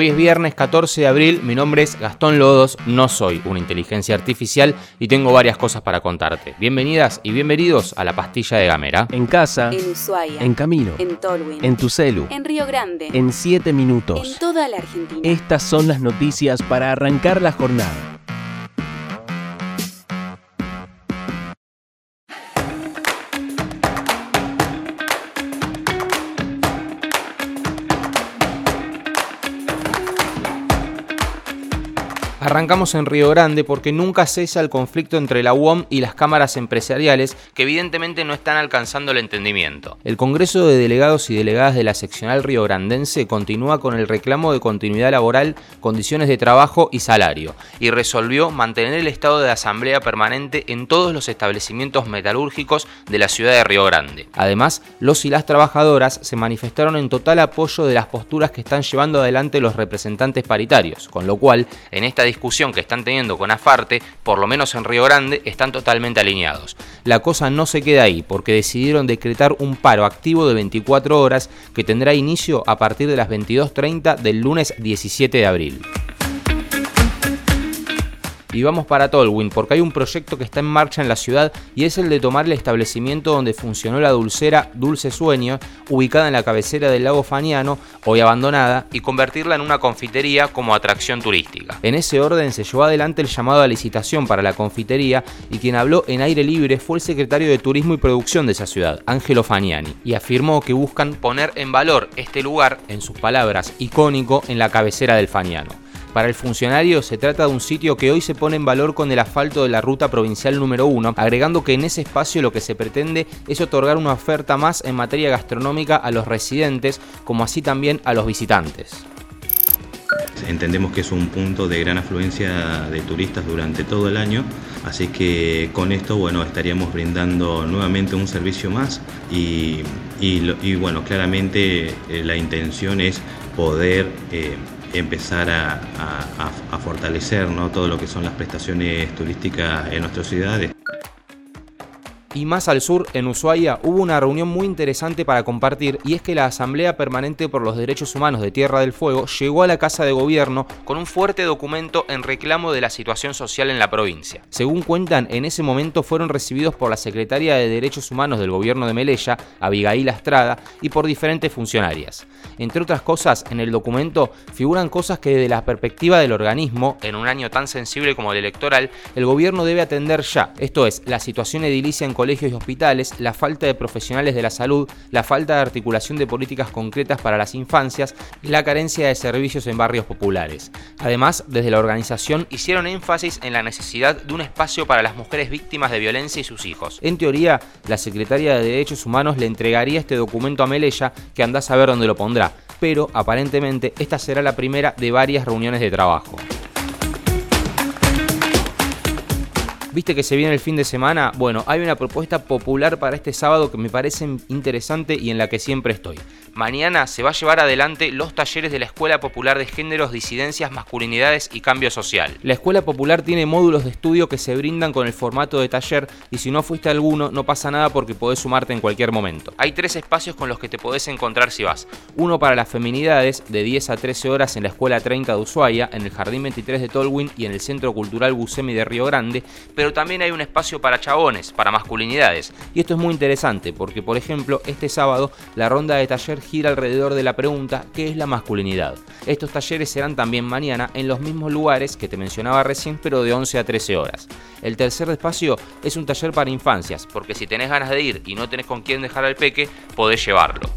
Hoy es viernes 14 de abril, mi nombre es Gastón Lodos, no soy una inteligencia artificial y tengo varias cosas para contarte. Bienvenidas y bienvenidos a la pastilla de Gamera. En casa, En Ushuaia. en camino, En Tolwyn. en tu celu, En Río Grande. en 7 En minutos. toda la Argentina. Estas son las noticias para arrancar la jornada. Arrancamos en Río Grande porque nunca cesa el conflicto entre la UOM y las cámaras empresariales que evidentemente no están alcanzando el entendimiento. El Congreso de Delegados y Delegadas de la seccional riograndense continúa con el reclamo de continuidad laboral, condiciones de trabajo y salario y resolvió mantener el estado de asamblea permanente en todos los establecimientos metalúrgicos de la ciudad de Río Grande. Además, los y las trabajadoras se manifestaron en total apoyo de las posturas que están llevando adelante los representantes paritarios, con lo cual, en esta discusión que están teniendo con Afarte, por lo menos en Río Grande, están totalmente alineados. La cosa no se queda ahí, porque decidieron decretar un paro activo de 24 horas que tendrá inicio a partir de las 22.30 del lunes 17 de abril. Y vamos para Tolwyn, porque hay un proyecto que está en marcha en la ciudad y es el de tomar el establecimiento donde funcionó la dulcera Dulce Sueño, ubicada en la cabecera del lago Faniano, hoy abandonada, y convertirla en una confitería como atracción turística. En ese orden se llevó adelante el llamado a licitación para la confitería y quien habló en aire libre fue el secretario de Turismo y Producción de esa ciudad, Ángelo Faniani, y afirmó que buscan poner en valor este lugar, en sus palabras, icónico en la cabecera del Faniano. Para el funcionario se trata de un sitio que hoy se pone en valor con el asfalto de la ruta provincial número 1, agregando que en ese espacio lo que se pretende es otorgar una oferta más en materia gastronómica a los residentes, como así también a los visitantes. Entendemos que es un punto de gran afluencia de turistas durante todo el año, así que con esto bueno, estaríamos brindando nuevamente un servicio más y, bueno, claramente eh, la intención es poder eh, empezar a, fortalecer ¿no? todo lo que son las prestaciones turísticas en nuestras ciudades. Y más al sur, en Ushuaia, hubo una reunión muy interesante para compartir y es que la Asamblea Permanente por los Derechos Humanos de Tierra del Fuego llegó a la Casa de Gobierno con un fuerte documento en reclamo de la situación social en la provincia. Según cuentan, en ese momento fueron recibidos por la Secretaria de Derechos Humanos del Gobierno de Melella, Abigail Astrada, y por diferentes funcionarias. Entre otras cosas, en el documento figuran cosas que desde la perspectiva del organismo, en un año tan sensible como el electoral, el gobierno debe atender ya. Esto es, la situación edilicia en colegios y hospitales, la falta de profesionales de la salud, la falta de articulación de políticas concretas para las infancias y la carencia de servicios en barrios populares. Además, desde la organización hicieron énfasis en la necesidad de un espacio para las mujeres víctimas de violencia y sus hijos. En teoría, la Secretaria de Derechos Humanos le entregaría este documento a Melella, que anda a saber dónde lo pondrá, pero aparentemente esta será la primera de varias reuniones de trabajo. ¿Viste que se viene el fin de semana? Bueno, hay una propuesta popular para este sábado que me parece interesante y en la que siempre estoy. Mañana se va a llevar adelante los talleres de la Escuela Popular de Géneros, Disidencias, Masculinidades y Cambio Social. La Escuela Popular tiene módulos de estudio que se brindan con el formato de taller y si no fuiste alguno no pasa nada porque podés sumarte en cualquier momento. Hay tres espacios con los que te podés encontrar si vas. Uno para las feminidades de 10 a 13 horas en la Escuela 30 de Ushuaia, en el Jardín 23 de Tolwyn y en el Centro Cultural Busemi de Río Grande, pero también hay un espacio para chabones, para masculinidades. Y esto es muy interesante porque, por ejemplo, este sábado la ronda de taller gira alrededor de la pregunta ¿qué es la masculinidad? Estos talleres serán también mañana en los mismos lugares que te mencionaba recién, pero de 11 a 13 horas. El tercer espacio es un taller para infancias, porque si tenés ganas de ir y no tenés con quién dejar al peque, podés llevarlo.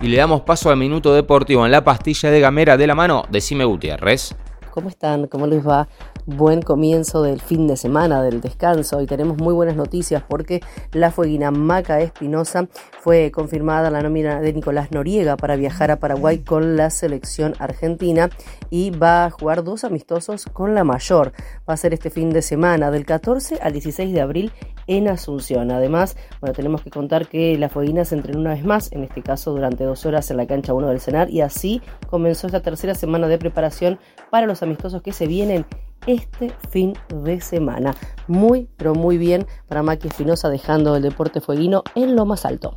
Y le damos paso al minuto deportivo en la pastilla de gamera de la mano de Cime Gutiérrez. ¿Cómo están? ¿Cómo les va? Buen comienzo del fin de semana, del descanso y tenemos muy buenas noticias porque la fueguina Maca Espinosa fue confirmada la nómina de Nicolás Noriega para viajar a Paraguay con la selección argentina y va a jugar dos amistosos con la mayor. Va a ser este fin de semana del 14 al 16 de abril en Asunción. Además, bueno, tenemos que contar que la fueguina se entrenó una vez más, en este caso durante dos horas en la cancha 1 del Senar y así comenzó esta tercera semana de preparación para los amistosos que se vienen este fin de semana. Muy, pero muy bien para Maki Espinosa dejando el deporte fueguino en lo más alto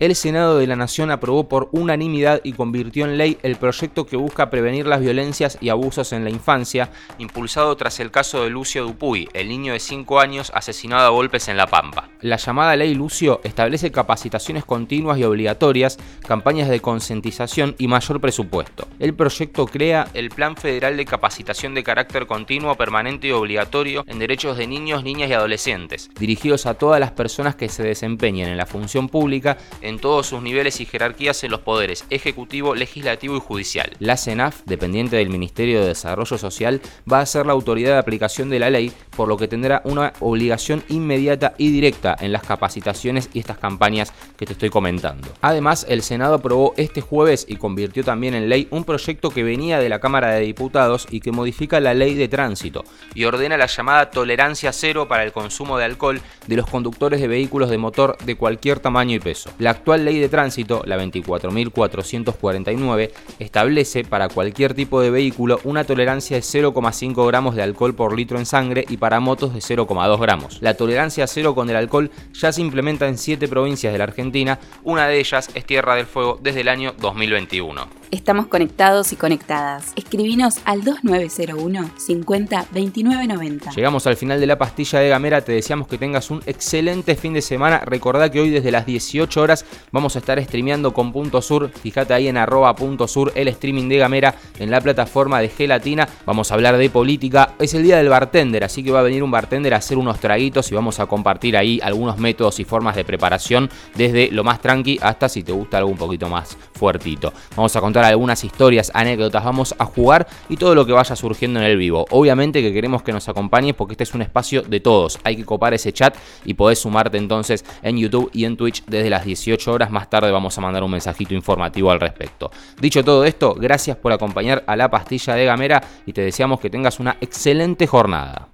el Senado de la Nación aprobó por unanimidad y convirtió en ley el proyecto que busca prevenir las violencias y abusos en la infancia, impulsado tras el caso de Lucio Dupuy, el niño de 5 años asesinado a golpes en La Pampa. La llamada ley Lucio establece capacitaciones continuas y obligatorias, campañas de concientización y mayor presupuesto. El proyecto crea el Plan Federal de Capacitación de Carácter Continuo, Permanente y Obligatorio en Derechos de Niños, Niñas y Adolescentes, dirigidos a todas las personas que se desempeñen en la función pública todos sus niveles y jerarquías en los poderes ejecutivo, legislativo y judicial. La CENAF, dependiente del Ministerio de Desarrollo Social, va a ser la autoridad de aplicación de la ley, por lo que tendrá una obligación inmediata y directa en las capacitaciones y estas campañas que te estoy comentando. Además, el Senado aprobó este jueves y convirtió también en ley un proyecto que venía de la Cámara de Diputados y que modifica la ley de tránsito y ordena la llamada tolerancia cero para el consumo de alcohol de los conductores de vehículos de motor de cualquier tamaño y peso. Actual ley de tránsito, la 24.449, establece para cualquier tipo de vehículo una tolerancia de 0,5 gramos de alcohol por litro en sangre y para motos de 0,2 gramos. La tolerancia cero con el alcohol ya se implementa en 7 provincias de la Argentina, una de ellas es Tierra del Fuego desde el año 2021. Estamos conectados y conectadas. Escribinos al 2901 50 29 90. Llegamos al final de la pastilla de Gamera. Te deseamos que tengas un excelente fin de semana. Recordá que hoy desde las 18 horas vamos a estar streameando con Punto Sur. Fíjate ahí en arroba Punto Sur el streaming de Gamera en la plataforma de Gelatina. Vamos a hablar de política. Es el día del bartender, así que va a venir un bartender a hacer unos traguitos y vamos a compartir ahí algunos métodos y formas de preparación desde lo más tranqui hasta si te gusta algo un poquito más fuertito. Vamos a contar algunas historias, anécdotas, vamos a jugar y todo lo que vaya surgiendo en el vivo. Obviamente que queremos que nos acompañes porque este es un espacio de todos. Hay que copar ese chat y podés sumarte entonces en YouTube y en Twitch desde las 18 horas. Más tarde vamos a mandar un mensajito informativo al respecto. Dicho todo esto, gracias por acompañar a la pastilla de Gamera y te deseamos que tengas una excelente jornada.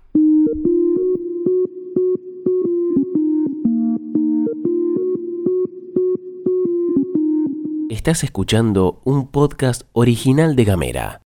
Estás escuchando un podcast original de Gamera.